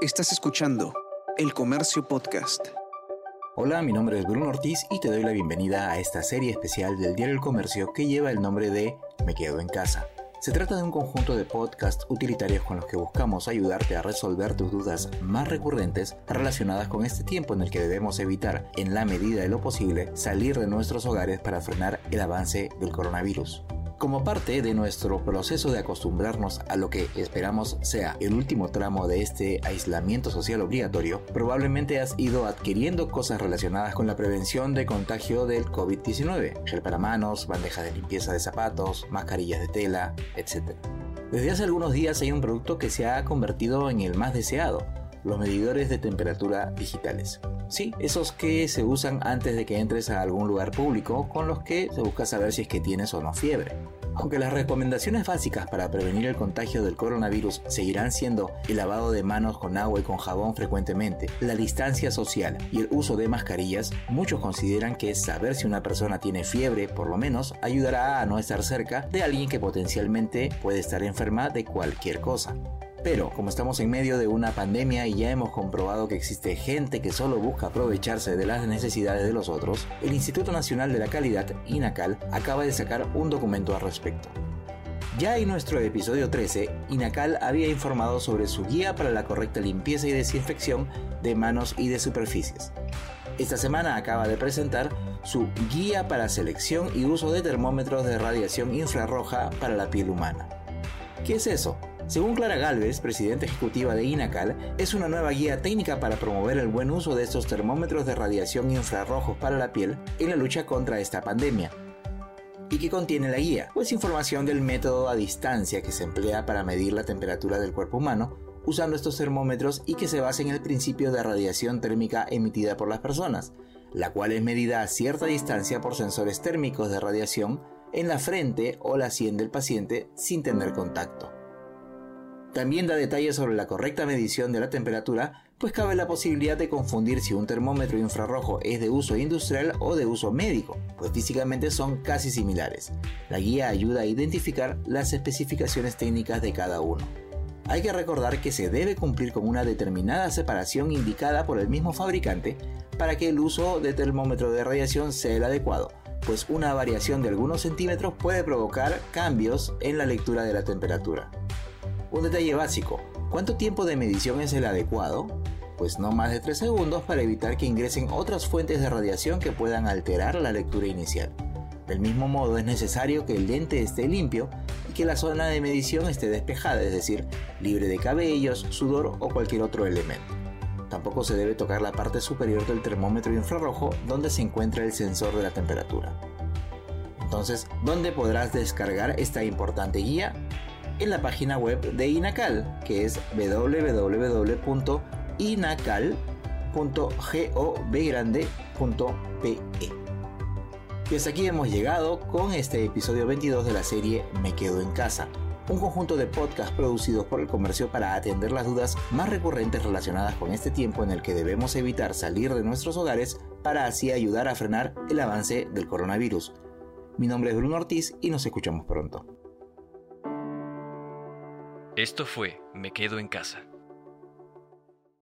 Estás escuchando El Comercio Podcast. Hola, mi nombre es Bruno Ortiz y te doy la bienvenida a esta serie especial del Diario El Comercio que lleva el nombre de Me Quedo en Casa. Se trata de un conjunto de podcasts utilitarios con los que buscamos ayudarte a resolver tus dudas más recurrentes relacionadas con este tiempo en el que debemos evitar, en la medida de lo posible, salir de nuestros hogares para frenar el avance del coronavirus. Como parte de nuestro proceso de acostumbrarnos a lo que esperamos sea el último tramo de este aislamiento social obligatorio, probablemente has ido adquiriendo cosas relacionadas con la prevención de contagio del COVID-19, gel para manos, bandejas de limpieza de zapatos, mascarillas de tela, etc. Desde hace algunos días hay un producto que se ha convertido en el más deseado, los medidores de temperatura digitales. Sí, esos que se usan antes de que entres a algún lugar público con los que se busca saber si es que tienes o no fiebre. Aunque las recomendaciones básicas para prevenir el contagio del coronavirus seguirán siendo el lavado de manos con agua y con jabón frecuentemente, la distancia social y el uso de mascarillas, muchos consideran que saber si una persona tiene fiebre, por lo menos, ayudará a no estar cerca de alguien que potencialmente puede estar enferma de cualquier cosa. Pero como estamos en medio de una pandemia y ya hemos comprobado que existe gente que solo busca aprovecharse de las necesidades de los otros, el Instituto Nacional de la Calidad, INACAL, acaba de sacar un documento al respecto. Ya en nuestro episodio 13, INACAL había informado sobre su guía para la correcta limpieza y desinfección de manos y de superficies. Esta semana acaba de presentar su guía para selección y uso de termómetros de radiación infrarroja para la piel humana. ¿Qué es eso? Según Clara Galvez, presidenta ejecutiva de INACAL, es una nueva guía técnica para promover el buen uso de estos termómetros de radiación infrarrojos para la piel en la lucha contra esta pandemia. ¿Y qué contiene la guía? Pues información del método a distancia que se emplea para medir la temperatura del cuerpo humano usando estos termómetros y que se basa en el principio de radiación térmica emitida por las personas, la cual es medida a cierta distancia por sensores térmicos de radiación en la frente o la sien del paciente sin tener contacto. También da detalles sobre la correcta medición de la temperatura, pues cabe la posibilidad de confundir si un termómetro infrarrojo es de uso industrial o de uso médico, pues físicamente son casi similares. La guía ayuda a identificar las especificaciones técnicas de cada uno. Hay que recordar que se debe cumplir con una determinada separación indicada por el mismo fabricante para que el uso de termómetro de radiación sea el adecuado, pues una variación de algunos centímetros puede provocar cambios en la lectura de la temperatura. Un detalle básico, ¿cuánto tiempo de medición es el adecuado? Pues no más de 3 segundos para evitar que ingresen otras fuentes de radiación que puedan alterar la lectura inicial. Del mismo modo es necesario que el lente esté limpio y que la zona de medición esté despejada, es decir, libre de cabellos, sudor o cualquier otro elemento. Tampoco se debe tocar la parte superior del termómetro infrarrojo donde se encuentra el sensor de la temperatura. Entonces, ¿dónde podrás descargar esta importante guía? En la página web de INACAL, que es www.inacal.govgrande.pe. Y hasta aquí hemos llegado con este episodio 22 de la serie Me Quedo en Casa, un conjunto de podcasts producidos por el comercio para atender las dudas más recurrentes relacionadas con este tiempo en el que debemos evitar salir de nuestros hogares para así ayudar a frenar el avance del coronavirus. Mi nombre es Bruno Ortiz y nos escuchamos pronto. Esto fue Me Quedo en Casa.